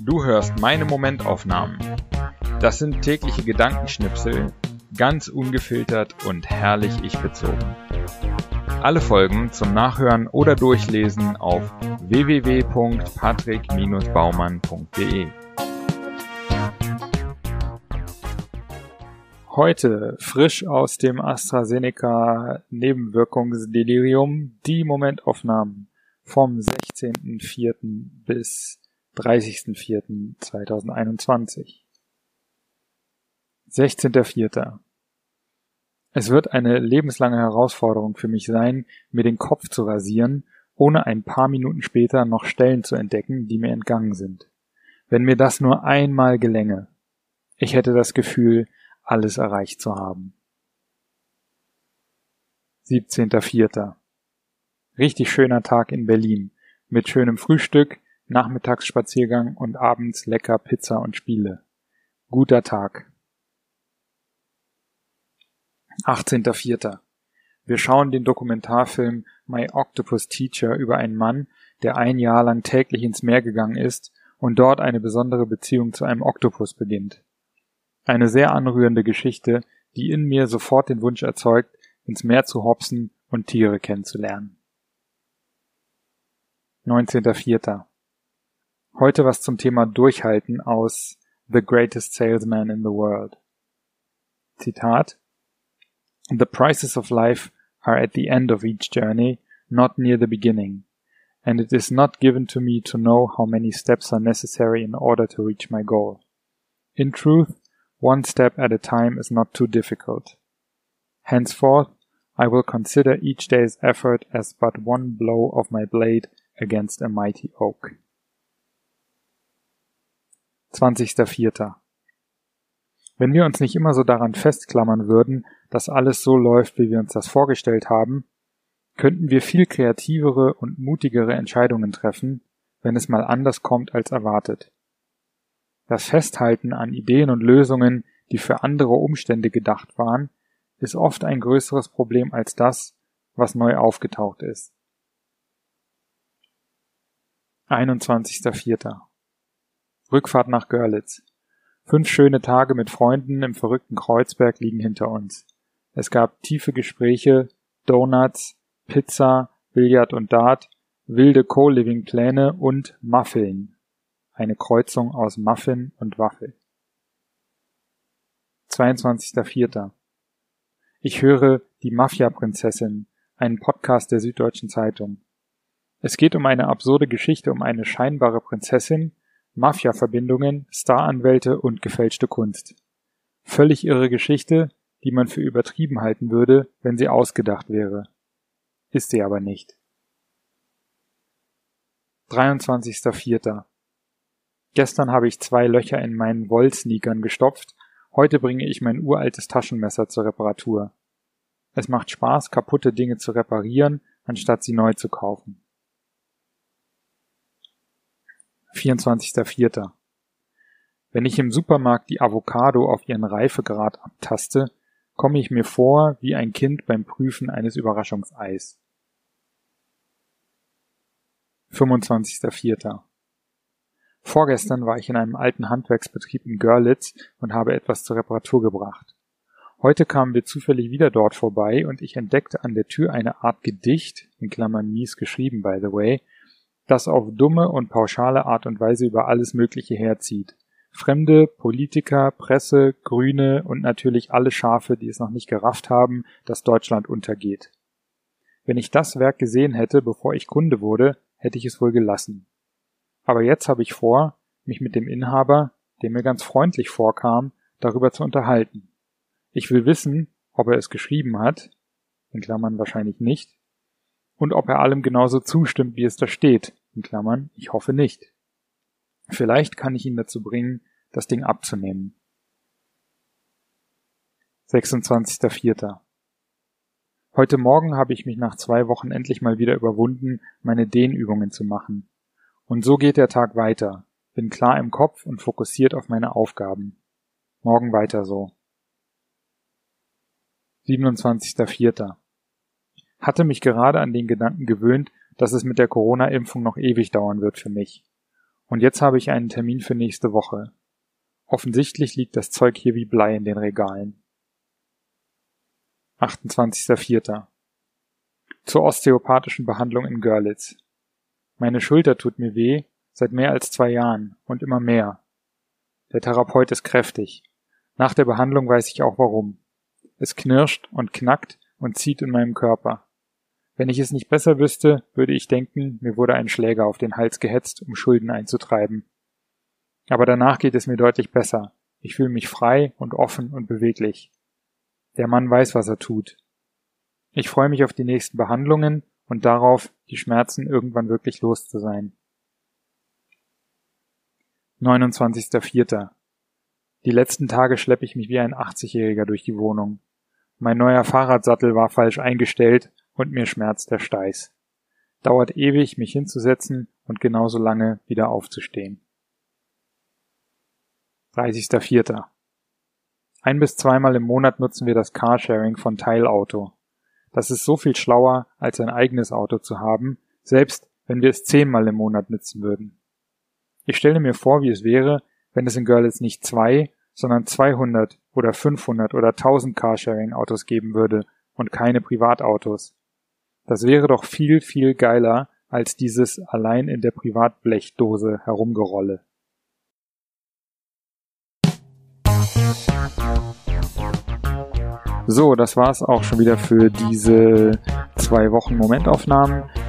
Du hörst meine Momentaufnahmen. Das sind tägliche Gedankenschnipsel, ganz ungefiltert und herrlich ich bezogen. Alle Folgen zum Nachhören oder Durchlesen auf www.patrick-baumann.de. Heute frisch aus dem AstraZeneca Nebenwirkungsdelirium die Momentaufnahmen vom 16.04. bis 30.04.2021. 16.04. Es wird eine lebenslange Herausforderung für mich sein, mir den Kopf zu rasieren, ohne ein paar Minuten später noch Stellen zu entdecken, die mir entgangen sind. Wenn mir das nur einmal gelänge. Ich hätte das Gefühl, alles erreicht zu haben. 17.04. Richtig schöner Tag in Berlin. Mit schönem Frühstück, Nachmittagsspaziergang und abends lecker Pizza und Spiele. Guter Tag. 18.04. Wir schauen den Dokumentarfilm My Octopus Teacher über einen Mann, der ein Jahr lang täglich ins Meer gegangen ist und dort eine besondere Beziehung zu einem Oktopus beginnt. Eine sehr anrührende Geschichte, die in mir sofort den Wunsch erzeugt, ins Meer zu hopsen und Tiere kennenzulernen. 19.04. Heute was zum Thema Durchhalten aus The Greatest Salesman in the World. Zitat The prices of life are at the end of each journey, not near the beginning, and it is not given to me to know how many steps are necessary in order to reach my goal. In truth, one step at a time is not too difficult. Henceforth, I will consider each day's effort as but one blow of my blade against a mighty oak. 20.04. Wenn wir uns nicht immer so daran festklammern würden, dass alles so läuft, wie wir uns das vorgestellt haben, könnten wir viel kreativere und mutigere Entscheidungen treffen, wenn es mal anders kommt als erwartet. Das Festhalten an Ideen und Lösungen, die für andere Umstände gedacht waren, ist oft ein größeres Problem als das, was neu aufgetaucht ist. 21.04. Rückfahrt nach Görlitz. Fünf schöne Tage mit Freunden im verrückten Kreuzberg liegen hinter uns. Es gab tiefe Gespräche, Donuts, Pizza, Billard und Dart, wilde Co-Living-Pläne und Muffeln. Eine Kreuzung aus Muffin und Waffel. 22.04. Ich höre Die Mafia-Prinzessin, einen Podcast der Süddeutschen Zeitung. Es geht um eine absurde Geschichte um eine scheinbare Prinzessin, Mafia-Verbindungen, Staranwälte und gefälschte Kunst. Völlig irre Geschichte, die man für übertrieben halten würde, wenn sie ausgedacht wäre. Ist sie aber nicht. 23.04. Gestern habe ich zwei Löcher in meinen Wollsneakern gestopft, heute bringe ich mein uraltes Taschenmesser zur Reparatur. Es macht Spaß, kaputte Dinge zu reparieren, anstatt sie neu zu kaufen. 24.04. Wenn ich im Supermarkt die Avocado auf ihren Reifegrad abtaste, komme ich mir vor wie ein Kind beim Prüfen eines Überraschungseis. 25.04. Vorgestern war ich in einem alten Handwerksbetrieb in Görlitz und habe etwas zur Reparatur gebracht. Heute kamen wir zufällig wieder dort vorbei und ich entdeckte an der Tür eine Art Gedicht, in Klammern mies geschrieben by the way, das auf dumme und pauschale Art und Weise über alles Mögliche herzieht. Fremde, Politiker, Presse, Grüne und natürlich alle Schafe, die es noch nicht gerafft haben, dass Deutschland untergeht. Wenn ich das Werk gesehen hätte, bevor ich Kunde wurde, hätte ich es wohl gelassen. Aber jetzt habe ich vor, mich mit dem Inhaber, der mir ganz freundlich vorkam, darüber zu unterhalten. Ich will wissen, ob er es geschrieben hat, in Klammern wahrscheinlich nicht, und ob er allem genauso zustimmt, wie es da steht, in Klammern, ich hoffe nicht. Vielleicht kann ich ihn dazu bringen, das Ding abzunehmen. 26.04. Heute Morgen habe ich mich nach zwei Wochen endlich mal wieder überwunden, meine Dehnübungen zu machen. Und so geht der Tag weiter, bin klar im Kopf und fokussiert auf meine Aufgaben. Morgen weiter so. 27.04. Hatte mich gerade an den Gedanken gewöhnt, dass es mit der Corona-Impfung noch ewig dauern wird für mich. Und jetzt habe ich einen Termin für nächste Woche. Offensichtlich liegt das Zeug hier wie Blei in den Regalen. 28.04. Zur osteopathischen Behandlung in Görlitz. Meine Schulter tut mir weh, seit mehr als zwei Jahren und immer mehr. Der Therapeut ist kräftig. Nach der Behandlung weiß ich auch warum. Es knirscht und knackt und zieht in meinem Körper. Wenn ich es nicht besser wüsste, würde ich denken, mir wurde ein Schläger auf den Hals gehetzt, um Schulden einzutreiben. Aber danach geht es mir deutlich besser. Ich fühle mich frei und offen und beweglich. Der Mann weiß, was er tut. Ich freue mich auf die nächsten Behandlungen und darauf, die Schmerzen irgendwann wirklich los zu sein. 29.04. Die letzten Tage schleppe ich mich wie ein 80-Jähriger durch die Wohnung. Mein neuer Fahrradsattel war falsch eingestellt und mir schmerzt der Steiß. Dauert ewig, mich hinzusetzen und genauso lange wieder aufzustehen. 30.04. Ein bis zweimal im Monat nutzen wir das Carsharing von Teilauto. Das ist so viel schlauer, als ein eigenes Auto zu haben, selbst wenn wir es zehnmal im Monat nutzen würden. Ich stelle mir vor, wie es wäre, wenn es in Görlitz nicht zwei, sondern 200 oder 500 oder 1000 Carsharing-Autos geben würde und keine Privatautos. Das wäre doch viel, viel geiler als dieses allein in der Privatblechdose herumgerolle. So, das war's auch schon wieder für diese zwei Wochen Momentaufnahmen.